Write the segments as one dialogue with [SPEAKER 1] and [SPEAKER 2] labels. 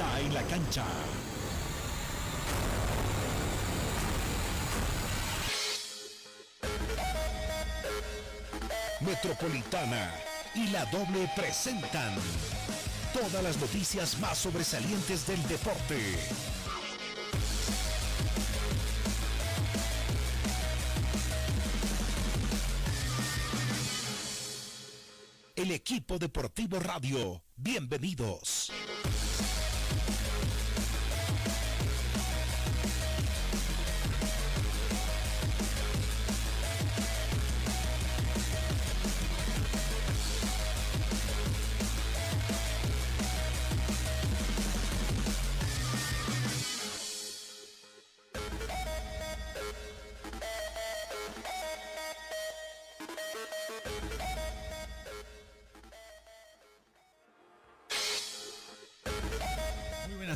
[SPEAKER 1] en la cancha. Metropolitana y la doble presentan todas las noticias más sobresalientes del deporte. El equipo deportivo radio, bienvenidos.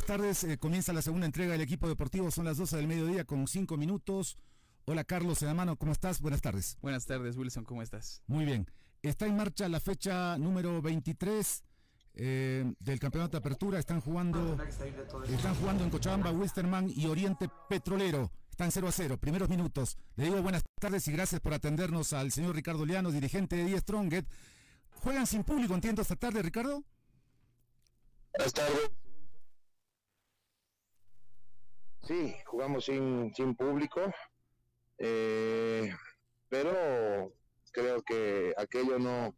[SPEAKER 2] Tardes. Eh, comienza la segunda entrega del equipo deportivo. Son las 12 del mediodía con 5 minutos. Hola Carlos Sedamano, ¿cómo estás? Buenas tardes.
[SPEAKER 3] Buenas tardes, Wilson, ¿cómo estás?
[SPEAKER 2] Muy bien. Está en marcha la fecha número 23 eh, del campeonato de apertura. Están jugando, están jugando en Cochabamba, Wisterman y Oriente Petrolero. Están 0 a 0, primeros minutos. Le digo buenas tardes y gracias por atendernos al señor Ricardo Liano, dirigente de Die Stronget. ¿Juegan sin público, entiendo, esta tarde, Ricardo?
[SPEAKER 4] Buenas tardes. Sí, jugamos sin, sin público, eh, pero creo que aquello no,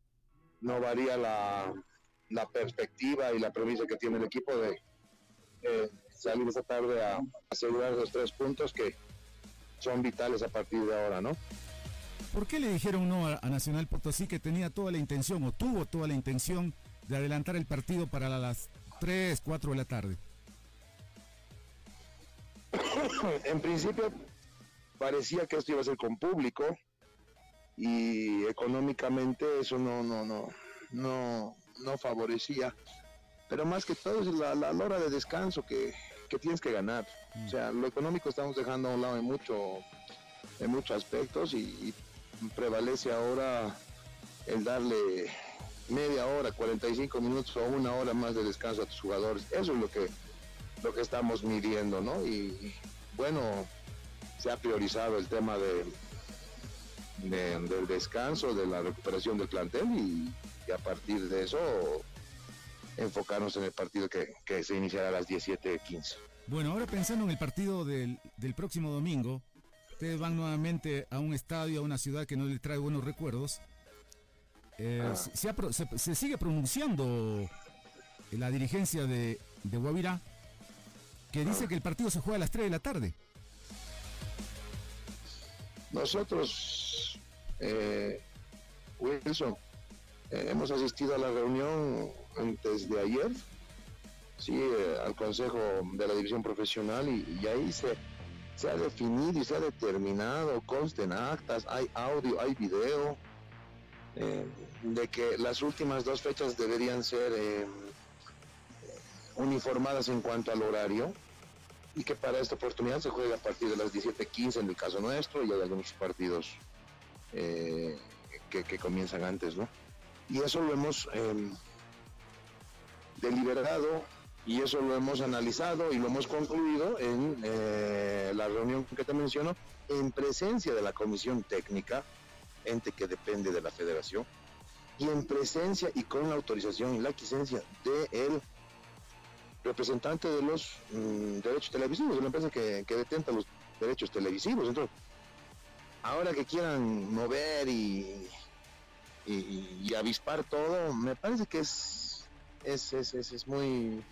[SPEAKER 4] no varía la, la perspectiva y la premisa que tiene el equipo de salir esta tarde a asegurar los tres puntos que son vitales a partir de ahora, ¿no?
[SPEAKER 2] ¿Por qué le dijeron no a, Nacional Potosí que tenía toda la intención o tuvo toda la intención de adelantar el partido para las 3, 4 de la tarde?
[SPEAKER 4] en principio parecía que esto iba a ser con público y económicamente eso no no no no no favorecía. Pero más que todo es la, la, hora de descanso que, tienes que ganar. O sea lo económico estamos dejando a un lado en mucho en muchos aspectos y, prevalece ahora el darle media hora 45 minutos o una hora más de descanso a tus jugadores. Eso es lo que lo que estamos midiendo, ¿no? Y, bueno, se ha priorizado el tema de, del descanso, de la recuperación del plantel y, a partir de eso enfocarnos en el partido que, se iniciará a las 17.15.
[SPEAKER 2] Bueno, ahora pensando en el partido del, próximo domingo, ustedes van nuevamente a un estadio, a una ciudad que no le trae buenos recuerdos. Eh, ah. se, sigue pronunciando la dirigencia de, de Guavirá que dice que el partido se juega a las 3 de la tarde.
[SPEAKER 4] Nosotros, eh, Wilson, eh, hemos asistido a la reunión antes de ayer, sí, eh, al Consejo de la División Profesional y, ahí se, se, ha definido y se ha determinado, consten actas, hay audio, hay video, de que las últimas dos fechas deberían ser uniformadas en cuanto al horario y que para esta oportunidad se juega a partir de las 17:15 en el caso nuestro y hay algunos partidos eh, que, comienzan antes, ¿no? Y eso lo hemos em, deliberado y eso lo hemos analizado y lo hemos concluido en eh, la reunión que te menciono, en presencia de la comisión técnica, ente que depende de la federación, y en presencia y con la autorización y la quiescencia de el representante de los mm, derechos televisivos, de una empresa que, que detenta los derechos televisivos. Entonces, ahora que quieran mover y, y, avispar todo, me parece que es, es, es, es, muy,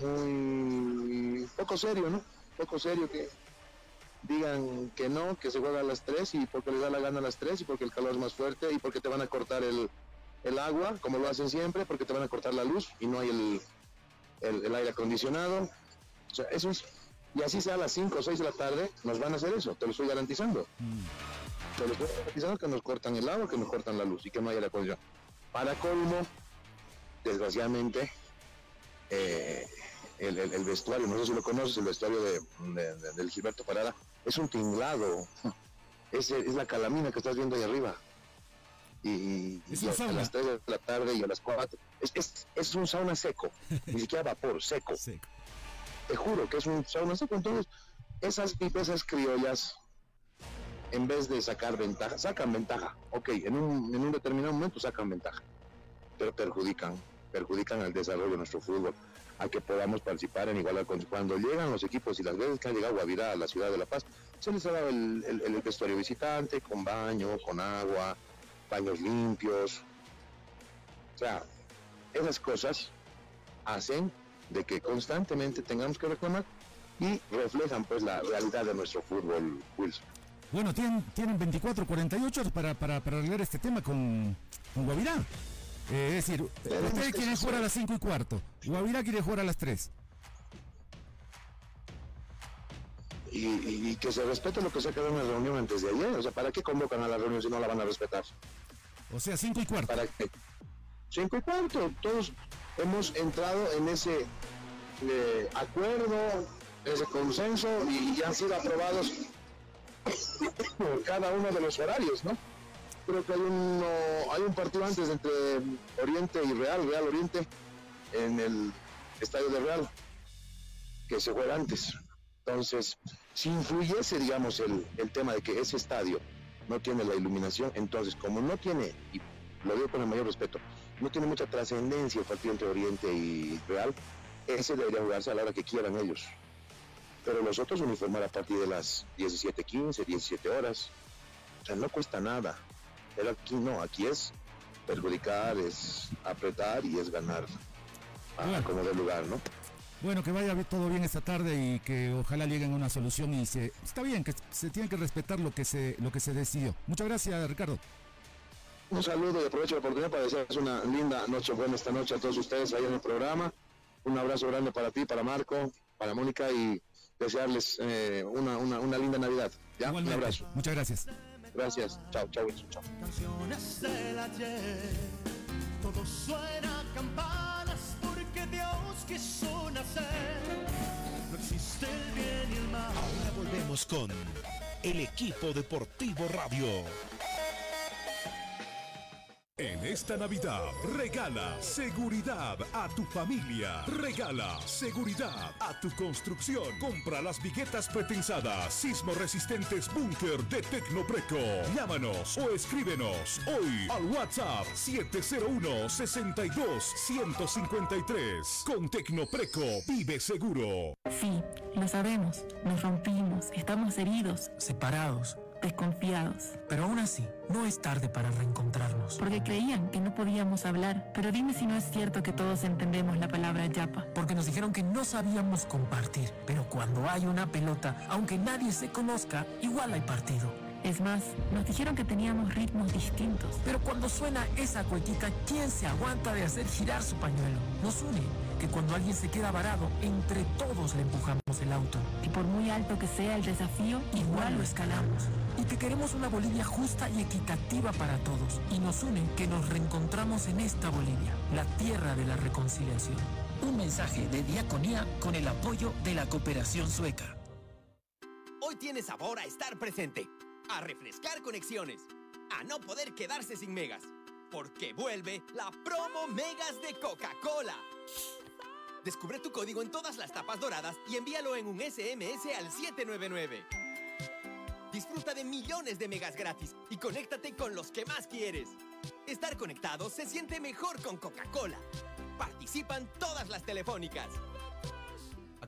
[SPEAKER 4] muy poco serio, ¿no? Poco serio que digan que no, que se juega a las 3 y porque le da la gana a las 3 y porque el calor es más fuerte y porque te van a cortar el, el agua, como lo hacen siempre, porque te van a cortar la luz y no hay el, el, aire acondicionado. O sea, eso es, y así sea a las 5 o 6 de la tarde, nos van a hacer eso, te lo estoy garantizando. Mm. Te lo estoy garantizando que nos cortan el agua, que nos cortan la luz y que no haya aire acondicionado. Para colmo, desgraciadamente, eh, el, el, vestuario, no sé si lo conoces, el vestuario de, del Gilberto Parada, es un tinglado. Es, es la calamina que estás viendo ahí arriba. Y, a las 3 de la tarde y a las 4. Es, es, un sauna seco, ni siquiera vapor, seco. Te juro que es un sauna seco. Entonces, esas esas criollas, en vez de sacar ventaja, sacan ventaja. Ok, en un, en un determinado momento sacan ventaja, pero perjudican, perjudican al desarrollo de nuestro fútbol a que podamos participar en igualdad. Cuando llegan los equipos y las veces que han llegado a Guavirá, a la ciudad de La Paz, se les ha dado el, el, vestuario visitante con baño, con agua, baños limpios. O sea, esas cosas hacen de que constantemente tengamos que reclamar y reflejan pues la realidad de nuestro fútbol, Wilson.
[SPEAKER 2] Bueno, tienen, tienen 24, 48 para, para, para arreglar este tema con, con Guavirá. Eh, es decir, ustedes quieren jugar a las 5 y cuarto. Guavirá quiere jugar a las 3.
[SPEAKER 4] Y, que se respete lo que se quedó en la reunión antes de ayer. O sea, ¿para qué convocan a la reunión si no la van a respetar?
[SPEAKER 2] O sea, 5 y cuarto.
[SPEAKER 4] ¿Para qué? 5 y cuarto. Todos hemos entrado en ese eh, acuerdo, ese consenso y, y han sido aprobados cada uno de los horarios, ¿no? creo que hay un, hay un partido antes entre Oriente y Real, Real Oriente, en el estadio de Real, que se juega antes. Entonces, si influyese, digamos, el, el tema de que ese estadio no tiene la iluminación, entonces, como no tiene, y lo digo con el mayor respeto, no tiene mucha trascendencia el partido entre Oriente y Real, ese debería jugarse a la hora que quieran ellos. Pero los otros uniformar a partir de las 17.15, 17 horas. O sea, no cuesta nada. Pero aquí no, aquí es perjudicar, es apretar y es ganar como de lugar, ¿no?
[SPEAKER 2] Bueno, que vaya todo bien esta tarde y que ojalá lleguen a una solución y se está bien que se tiene que respetar lo que se lo que se decidió. Muchas gracias, Ricardo.
[SPEAKER 4] Un saludo y aprovecho la oportunidad para desearles una linda noche buena esta noche a todos ustedes ahí en el programa. Un abrazo grande para ti, para Marco, para Mónica y desearles eh, una, una, una linda Navidad. ¿ya? Un abrazo.
[SPEAKER 2] Muchas gracias.
[SPEAKER 4] Gracias. Chao, chao, chao.
[SPEAKER 3] Canciones del ayer,
[SPEAKER 1] Con el equipo deportivo radio. En esta Navidad, regala seguridad a tu familia. Regala seguridad a tu construcción. Compra las viguetas pretensadas, sismo resistentes búnker de Tecnopreco. Llámanos o escríbenos hoy al WhatsApp 701 62 153. Con Tecnopreco, vive seguro.
[SPEAKER 5] Sí, lo sabemos. Nos rompimos, estamos heridos,
[SPEAKER 6] separados
[SPEAKER 5] desconfiados.
[SPEAKER 6] Pero aún así, no es tarde para reencontrarnos.
[SPEAKER 5] Porque creían que no podíamos hablar. Pero dime si no es cierto que todos entendemos la palabra yapa.
[SPEAKER 6] Porque nos dijeron que no sabíamos compartir. Pero cuando hay una pelota, aunque nadie se conozca, igual hay partido.
[SPEAKER 5] Es más, nos dijeron que teníamos ritmos distintos.
[SPEAKER 6] Pero cuando suena esa cuequita, ¿quién se aguanta de hacer girar su pañuelo? Nos une que cuando alguien se queda varado, entre todos le empujamos el auto.
[SPEAKER 5] Y por muy alto que sea el desafío,
[SPEAKER 6] igual lo escalamos. Y que queremos una Bolivia justa y equitativa para todos. Y nos une que nos reencontramos en esta Bolivia, la tierra de la reconciliación. Un mensaje de diaconía con el apoyo de la cooperación sueca.
[SPEAKER 7] Hoy tiene sabor a estar presente a refrescar conexiones, a no poder quedarse sin megas, porque vuelve la promo Megas de Coca-Cola. Descubre tu código en todas las tapas doradas y envíalo en un SMS al 799. Disfruta de millones de megas gratis y conéctate con los que más quieres. Estar conectado se siente mejor con Coca-Cola. Participan todas las telefónicas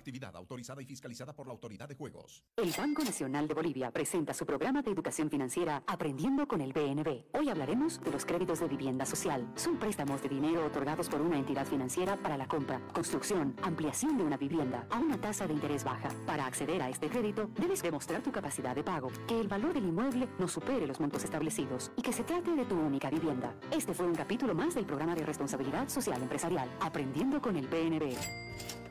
[SPEAKER 1] actividad autorizada y fiscalizada por la Autoridad de Juegos.
[SPEAKER 8] El Banco Nacional de Bolivia presenta su programa de educación financiera Aprendiendo con el BNB. Hoy hablaremos de los créditos de vivienda social. Son préstamos de dinero otorgados por una entidad financiera para la compra, construcción, ampliación de una vivienda a una tasa de interés baja. Para acceder a este crédito, debes demostrar tu capacidad de pago, que el valor del inmueble no supere los montos establecidos y que se trate de tu única vivienda. Este fue un capítulo más del programa de responsabilidad social empresarial Aprendiendo con el BNB.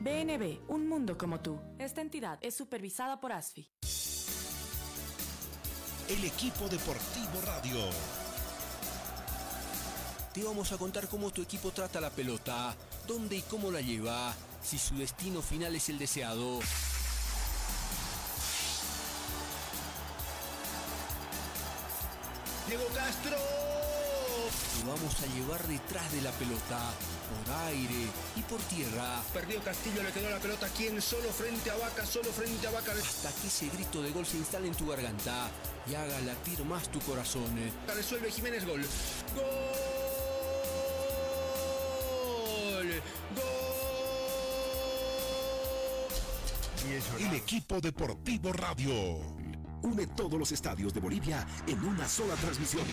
[SPEAKER 9] BNB, un mundo como tú. Esta entidad es supervisada por ASFI.
[SPEAKER 1] El equipo deportivo radio.
[SPEAKER 10] Te vamos a contar cómo tu equipo trata la pelota, dónde y cómo la lleva, si su destino final es el deseado.
[SPEAKER 1] Diego Castro.
[SPEAKER 10] Vamos a llevar detrás de la pelota, por aire y por tierra.
[SPEAKER 11] Perdió Castillo, le quedó la pelota quien solo frente a Vaca, solo frente a Vaca.
[SPEAKER 10] Hasta que ese grito de gol se instale en tu garganta y haga latir más tu corazón.
[SPEAKER 11] Resuelve Jiménez gol. ¡Gol! ¡Gol!
[SPEAKER 1] El equipo deportivo radio une todos los estadios de Bolivia en una sola transmisión.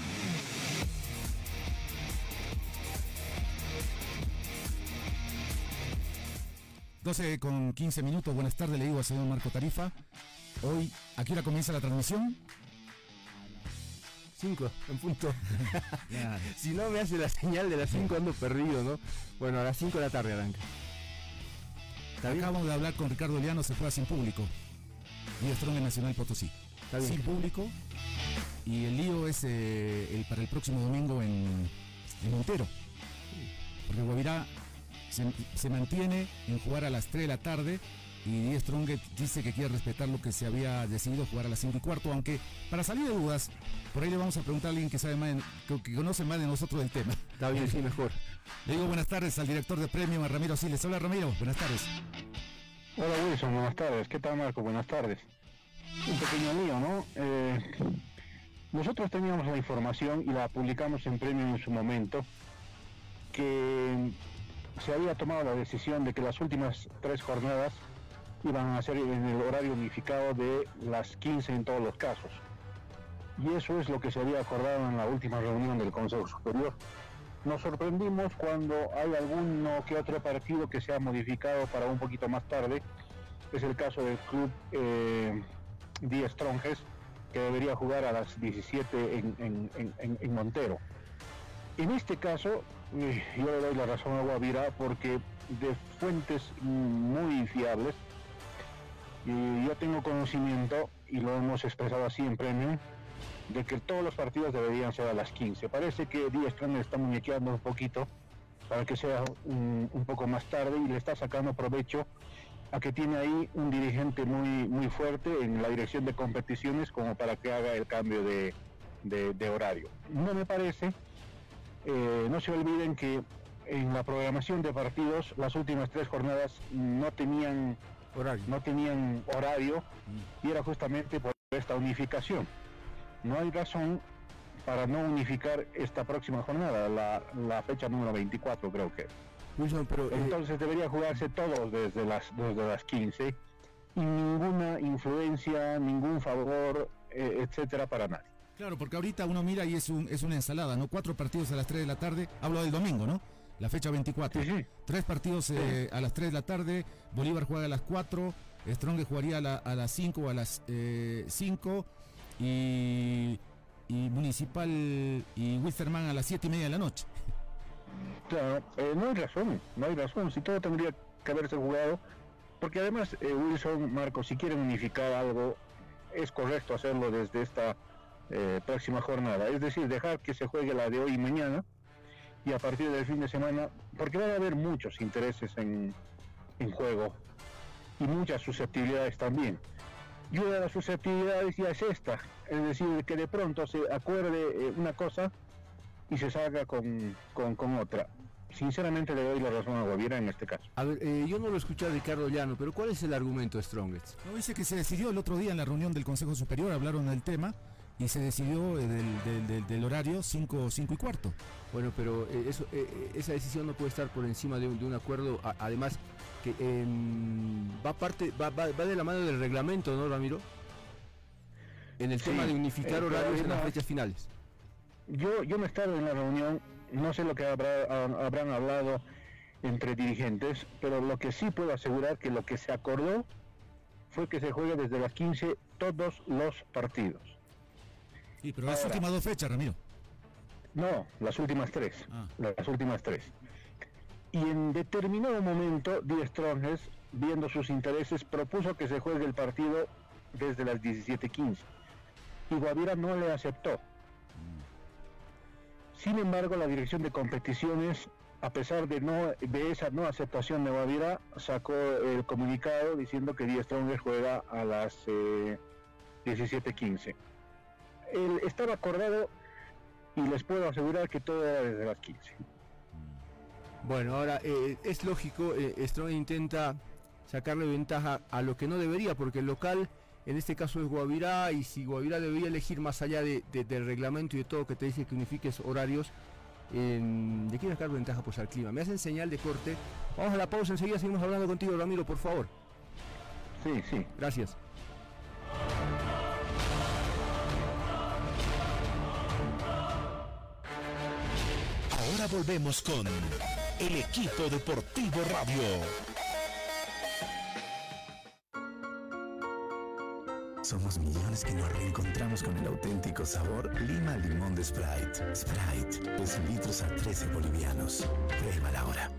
[SPEAKER 2] ...12 con 15 minutos, buenas tardes, le digo al señor Marco Tarifa. Hoy, ¿a qué hora comienza la transmisión?
[SPEAKER 12] 5, en punto. si no me hace la señal de las 5 ando perdido, ¿no? Bueno, a las 5 de la tarde arranca.
[SPEAKER 2] Acabamos de hablar con Ricardo Liano, se fue sin público. Y Strong en Nacional Potosí. Sin público. Y el lío es eh, el, para el próximo domingo en, en Montero. Porque Guavirá se, se, mantiene en jugar a las 3 de la tarde y Die Strong dice que quiere respetar lo que se había decidido jugar a las 5 y cuarto, aunque para salir de dudas, por ahí le vamos a preguntar a alguien que sabe más, que, que conoce más de nosotros del tema.
[SPEAKER 12] Está bien, sí, mejor.
[SPEAKER 2] Le digo buenas tardes al director de premio, a Ramiro Siles. Hola Ramiro, buenas tardes.
[SPEAKER 13] Hola Wilson, buenas tardes. ¿Qué tal Marco? Buenas tardes. Un pequeño lío, ¿no? Eh, nosotros teníamos la información y la publicamos en premio en su momento, que se había tomado la decisión de que las últimas tres jornadas iban a ser en el horario unificado de las 15 en todos los casos. Y eso es lo que se había acordado en la última reunión del Consejo Superior. Nos sorprendimos cuando hay alguno que otro partido que se ha modificado para un poquito más tarde. Es el caso del club eh, Die Stronges, que debería jugar a las 17 en, en, Montero. En este caso, yo le doy la razón a Guavira porque de fuentes muy fiables, y yo tengo conocimiento, y lo hemos expresado así en premio, de que todos los partidos deberían ser a las 15. Parece que Díaz Strong está muñequeando un poquito para que sea un, poco más tarde y le está sacando provecho a que tiene ahí un dirigente muy, muy fuerte en la dirección de competiciones como para que haga el cambio de, de horario. No me parece, eh, no se olviden que en la programación de partidos las últimas tres jornadas no tenían
[SPEAKER 12] horario,
[SPEAKER 13] no tenían horario y era justamente por esta unificación. No hay razón para no unificar esta próxima jornada, la, la fecha número 24 creo que.
[SPEAKER 12] Wilson, pero, eh...
[SPEAKER 13] Entonces debería jugarse todos desde las, desde las 15 y ninguna influencia, ningún favor, eh, etcétera, para nadie.
[SPEAKER 2] Claro, porque ahorita uno mira y es, un, es una ensalada, ¿no? Cuatro partidos a las 3 de la tarde, hablo del domingo, ¿no? La fecha 24.
[SPEAKER 13] Sí, sí.
[SPEAKER 2] Tres partidos eh, a las 3 de la tarde, Bolívar juega a las 4, Strong jugaría a, la, a las 5 o a las 5 y, y, Municipal y Wisterman a las 7 y media de la noche.
[SPEAKER 13] Claro, eh, no hay razón, no hay razón, si todo tendría que haberse jugado, porque además eh, Wilson, Marco, si quieren unificar algo, es correcto hacerlo desde esta eh, próxima jornada, es decir, dejar que se juegue la de hoy y mañana, y a partir del fin de semana, porque va a haber muchos intereses en, en juego, y muchas susceptibilidades también. Y una de las susceptibilidades ya es esta, es decir, que de pronto se acuerde una cosa y se salga con, con, con, otra. Sinceramente le doy la razón a Guaviera en este caso.
[SPEAKER 12] A ver, eh, yo no lo escuché a Ricardo Llano, pero ¿cuál es el argumento de Strongest?
[SPEAKER 2] No, dice que se decidió el otro día en la reunión del Consejo Superior, hablaron del tema y se decidió eh, del, del, del, del, horario 5 cinco y cuarto.
[SPEAKER 12] Bueno, pero eh, eso, eh, esa decisión no puede estar por encima de un, de un acuerdo, además que va, parte, va, va, va, de la mano del reglamento, ¿no, Ramiro? En el sí, tema de unificar horarios en las fechas finales
[SPEAKER 13] yo, yo no he estado en la reunión, no sé lo que habrá, habrán hablado entre dirigentes, pero lo que sí puedo asegurar que lo que se acordó fue que se juegue desde las 15 todos los partidos.
[SPEAKER 2] Sí, pero Ahora, las últimas dos fechas, Ramiro.
[SPEAKER 13] No, las últimas tres. Ah. Las últimas tres. Y en determinado momento, Die Stronges, viendo sus intereses, propuso que se juegue el partido desde las 17.15. Y Guavira no le aceptó. Sin embargo, la dirección de competiciones, a pesar de, no, de esa no aceptación de Guavira, sacó el comunicado diciendo que Die Stronger juega a las eh, 17.15. estaba acordado y les puedo asegurar que todo era desde las 15.
[SPEAKER 12] Bueno, ahora eh, es lógico, eh, Strong intenta sacarle ventaja a lo que no debería, porque el local en este caso es Guavirá y si Guavirá debería elegir más allá de, de, del reglamento y de todo que te dice que unifiques horarios, eh, le quiere sacar ventaja pues al clima. Me hacen señal de corte. Vamos a la pausa, enseguida seguimos hablando contigo, Ramiro, por favor.
[SPEAKER 13] Sí, sí.
[SPEAKER 12] Gracias.
[SPEAKER 1] Volvemos con el equipo deportivo radio.
[SPEAKER 14] Somos millones que nos reencontramos con el auténtico sabor Lima Limón de Sprite. Sprite, 2 litros a 13 bolivianos. Pruébala ahora.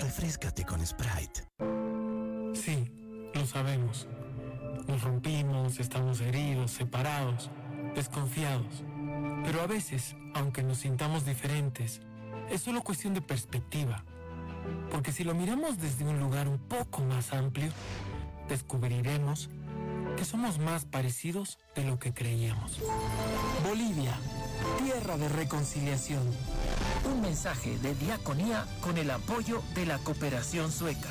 [SPEAKER 14] Refrescate con Sprite.
[SPEAKER 6] Sí, lo sabemos. Nos rompimos, estamos heridos, separados, desconfiados. Pero a veces, aunque nos sintamos diferentes, es solo cuestión de perspectiva. Porque si lo miramos desde un lugar un poco más amplio, descubriremos que somos más parecidos de lo que creíamos. Bolivia, tierra de reconciliación.
[SPEAKER 10] Un mensaje de diaconía con el apoyo de la cooperación sueca.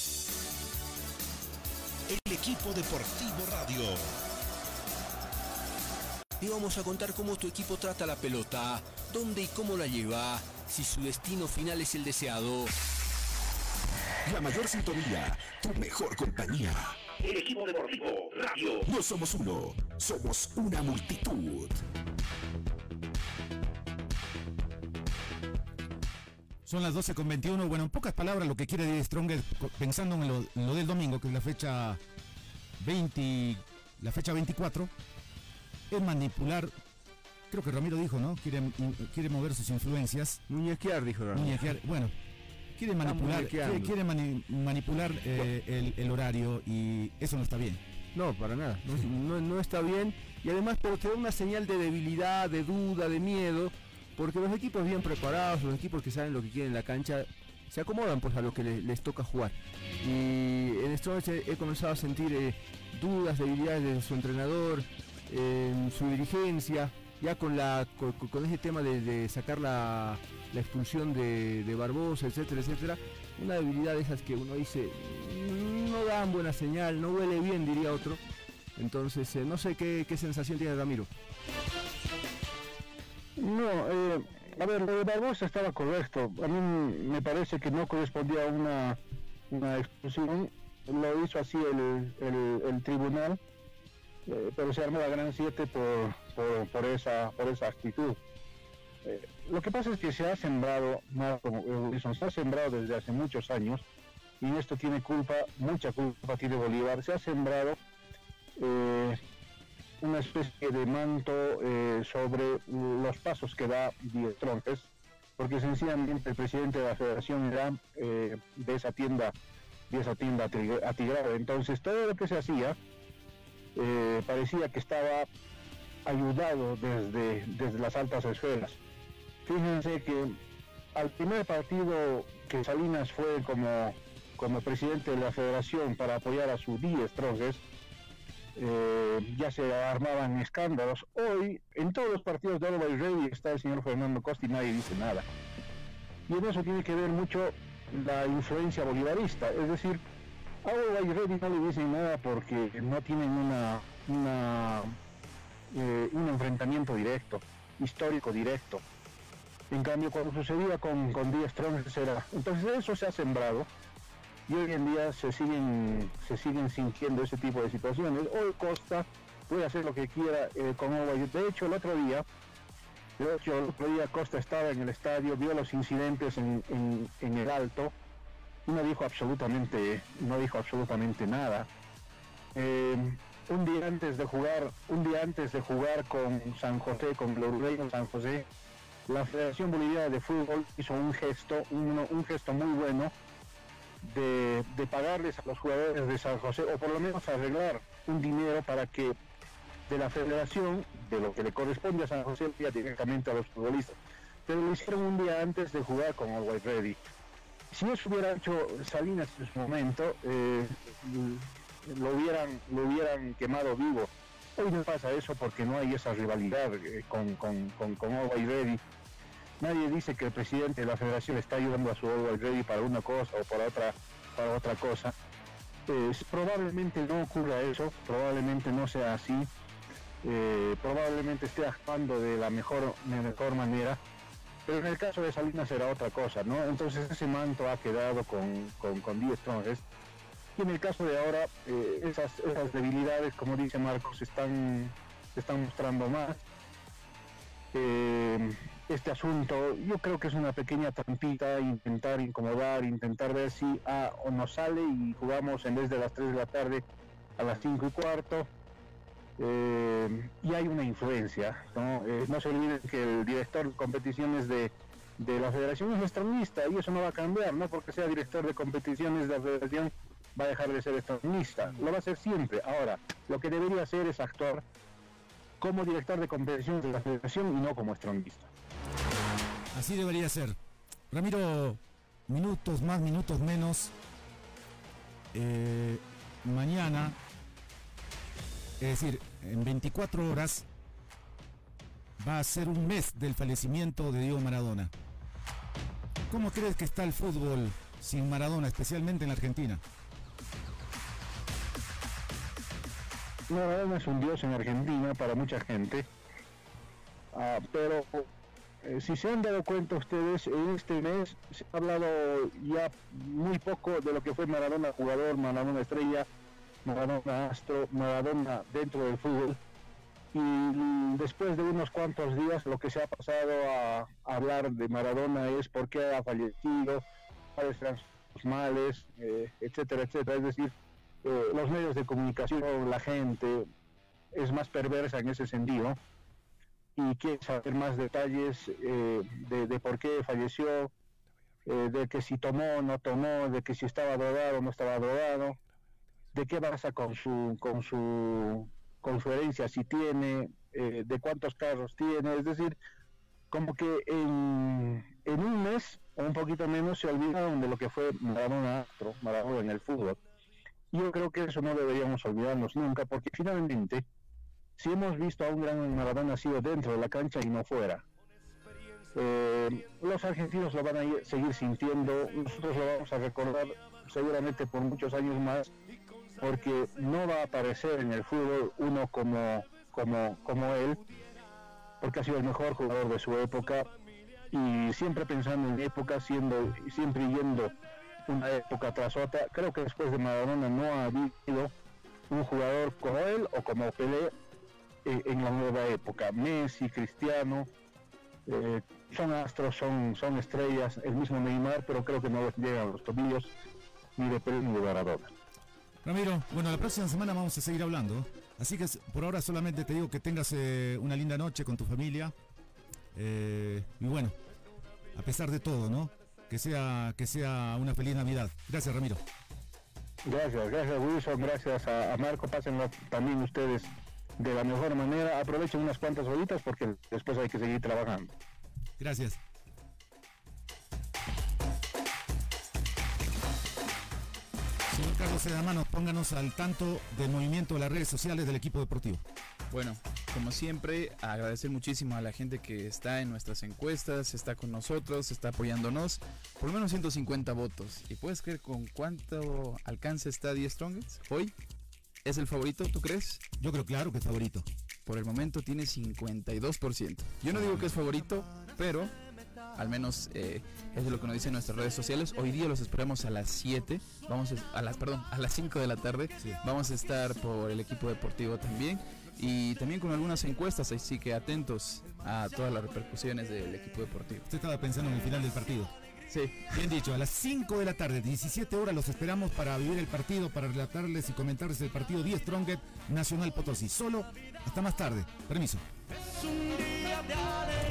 [SPEAKER 1] El equipo deportivo radio.
[SPEAKER 10] Te vamos a contar cómo tu equipo trata la pelota, dónde y cómo la lleva, si su destino final es el deseado.
[SPEAKER 1] La mayor sintonía, tu mejor compañía.
[SPEAKER 15] El equipo deportivo radio.
[SPEAKER 1] No somos uno, somos una multitud.
[SPEAKER 2] Son las 12 con 21. Bueno, en pocas palabras, lo que quiere decir Stronger, pensando en lo, lo, del domingo, que es la fecha 20, la fecha 24, es manipular. Creo que Ramiro dijo, ¿no? Quiere, quiere mover sus influencias.
[SPEAKER 12] Muñequear, dijo Ramiro.
[SPEAKER 2] Muñequear. Bueno, quiere manipular, quiere, quiere mani, manipular eh, el, el, horario y eso no está bien.
[SPEAKER 12] No, para nada. No, no, no está bien. Y además, pero te da una señal de debilidad, de duda, de miedo porque los equipos bien preparados, los equipos que saben lo que quieren en la cancha, se acomodan pues a lo que les, toca jugar. Y en esto he, he comenzado a sentir eh, dudas, debilidades de su entrenador, eh, su dirigencia, ya con la con, ese tema de, de sacar la, la, expulsión de, de Barbosa, etcétera, etcétera, una debilidad de esas que uno dice, no dan buena señal, no huele bien, diría otro. Entonces, eh, no sé qué, qué sensación tiene Ramiro.
[SPEAKER 13] No, eh, a ver, lo de Barbosa estaba correcto. A mí me parece que no correspondía a una, una expulsión. Lo hizo así el, el, tribunal, eh, pero se armó la gran 7 por, por, por, esa, por esa actitud. Eh, lo que pasa es que se ha sembrado, se ha sembrado desde hace muchos años, y esto tiene culpa, mucha culpa tiene Bolívar, se ha sembrado eh, una especie de manto eh, sobre los pasos que da Díaz Tronques, porque sencillamente el presidente de la federación era eh, de esa tienda, de esa tienda atigrada. Entonces todo lo que se hacía eh, parecía que estaba ayudado desde, desde las altas esferas. Fíjense que al primer partido que Salinas fue como, como presidente de la federación para apoyar a su Díaz Tronques, eh, ya se armaban escándalos. Hoy, en todos los partidos de Alba y Ready está el señor Fernando Costa y nadie dice nada. Y en eso tiene que ver mucho la influencia bolivarista. Es decir, a Alba y Ready no le dicen nada porque no tienen una, eh, un enfrentamiento directo, histórico directo. En cambio, cuando sucedía con, con Díaz Strong, era. Entonces, eso se ha sembrado y hoy en día se siguen se siguen sintiendo ese tipo de situaciones. Hoy Costa puede hacer lo que quiera eh, con agua. De hecho, el otro día, el otro día Costa estaba en el estadio, vio los incidentes en, en, el alto y no dijo absolutamente, no dijo absolutamente nada. Eh, un día antes de jugar, un día antes de jugar con San José, con los San José, la Federación Boliviana de Fútbol hizo un gesto, un, un gesto muy bueno de, de, pagarles a los jugadores de San José, o por lo menos arreglar un dinero para que de la federación, de lo que le corresponde a San José, ya directamente a los futbolistas. Pero lo hicieron un día antes de jugar con el White Ready. Si eso hubiera hecho Salinas en su momento, eh, lo hubieran, lo hubieran quemado vivo. Hoy no pasa eso porque no hay esa rivalidad eh, con, con, con, con Ready. Nadie dice que el presidente de la federación está ayudando a su Always Ready para una cosa o para otra, para otra cosa. Probablemente no ocurra eso, probablemente no sea así, eh, probablemente esté actuando de la mejor, de mejor manera, pero en el caso de Salinas será otra cosa, ¿no? Entonces ese manto ha quedado con, con, con 10 y en el caso de ahora, eh, esas, esas debilidades, como dice Marcos, están, se están mostrando más. Eh, este asunto, yo creo que es una pequeña trampita, intentar incomodar, intentar ver si ah, o nos sale y jugamos en vez de las 3 de la tarde a las 5 y cuarto. Eh, y hay una influencia, ¿no? no se olviden que el director de competiciones de, de la federación es extremista y eso no va a cambiar, no porque sea director de competiciones de la federación va a dejar de ser estronista, lo va a hacer siempre. Ahora, lo que debería hacer es actuar como director de competición de la federación y no como estronista.
[SPEAKER 2] Así debería ser. Ramiro, minutos más, minutos menos. Eh, mañana, es decir, en 24 horas, va a ser un mes del fallecimiento de Diego Maradona. ¿Cómo crees que está el fútbol sin Maradona, especialmente en Argentina?
[SPEAKER 13] Maradona es un dios en Argentina para mucha gente, ah, pero si se han dado cuenta ustedes, en este mes se ha hablado ya muy poco de lo que fue Maradona jugador, Maradona estrella, Maradona astro, Maradona dentro del fútbol. Y después de unos cuantos días lo que se ha pasado a, hablar de Maradona es por qué ha fallecido, cuáles eran sus males, eh, etcétera, etcétera. Es decir, eh, los medios de comunicación, la gente es más perversa en ese sentido y quiere saber más detalles eh, de, por qué falleció, eh, de que si tomó o no tomó, de que si estaba drogado o no estaba drogado, de qué pasa con su con su con su herencia si tiene, de cuántos carros tiene, es decir, como que en, en un mes o un poquito menos se olvidaron de lo que fue Maradona Maradona en el fútbol. Yo creo que eso no deberíamos olvidarnos nunca, porque finalmente, si hemos visto a un gran Maradona sido dentro de la cancha y no fuera, eh, los argentinos lo van a seguir sintiendo, nosotros lo vamos a recordar seguramente por muchos años más, porque no va a aparecer en el fútbol uno como, como, como él, porque ha sido el mejor jugador de su época y siempre pensando en época, siendo, siempre yendo una época tras otra. Creo que después de Maradona no ha habido un jugador como él o como Pelé eh, en la nueva época. Messi, Cristiano, eh, son astros, son, son estrellas, el mismo Neymar, pero creo que no les llegan los tobillos ni de Pelé ni de Maradona.
[SPEAKER 2] Ramiro, bueno, la próxima semana vamos a seguir hablando. Así que por ahora solamente te digo que tengas eh, una linda noche con tu familia. y bueno, a pesar de todo, ¿no? que sea, que sea una feliz Navidad. Gracias, Ramiro.
[SPEAKER 13] Gracias, gracias Wilson, gracias a, Marco. Pásenlo también ustedes de la mejor manera. Aprovechen unas cuantas horitas porque después hay que seguir trabajando.
[SPEAKER 2] Gracias. Señor Carlos Sedamano, pónganos al tanto del movimiento de las redes sociales del equipo deportivo.
[SPEAKER 16] Bueno, como siempre, agradecer muchísimo a la gente que está en nuestras encuestas, está con nosotros, está apoyándonos. Por lo menos 150 votos. ¿Y puedes creer con cuánto alcance está Die Strongest hoy? ¿Es el favorito, tú crees?
[SPEAKER 2] Yo creo claro que es favorito.
[SPEAKER 16] Por el momento tiene 52%. Yo no digo que es favorito, pero al menos eh, es de lo que nos dicen nuestras redes sociales. Hoy día los esperamos a las 7, vamos a, las perdón, a las 5 de la tarde. Vamos a estar por el equipo deportivo también y también con algunas encuestas, así que atentos a todas las repercusiones del equipo deportivo.
[SPEAKER 2] Usted estaba pensando en el final del partido.
[SPEAKER 16] Sí.
[SPEAKER 2] Bien dicho, a las 5 de la tarde, 17 horas, los esperamos para vivir el partido, para relatarles y comentarles el partido 10 Strongest Nacional Potosí. Solo hasta más tarde. Permiso.
[SPEAKER 3] Es un día de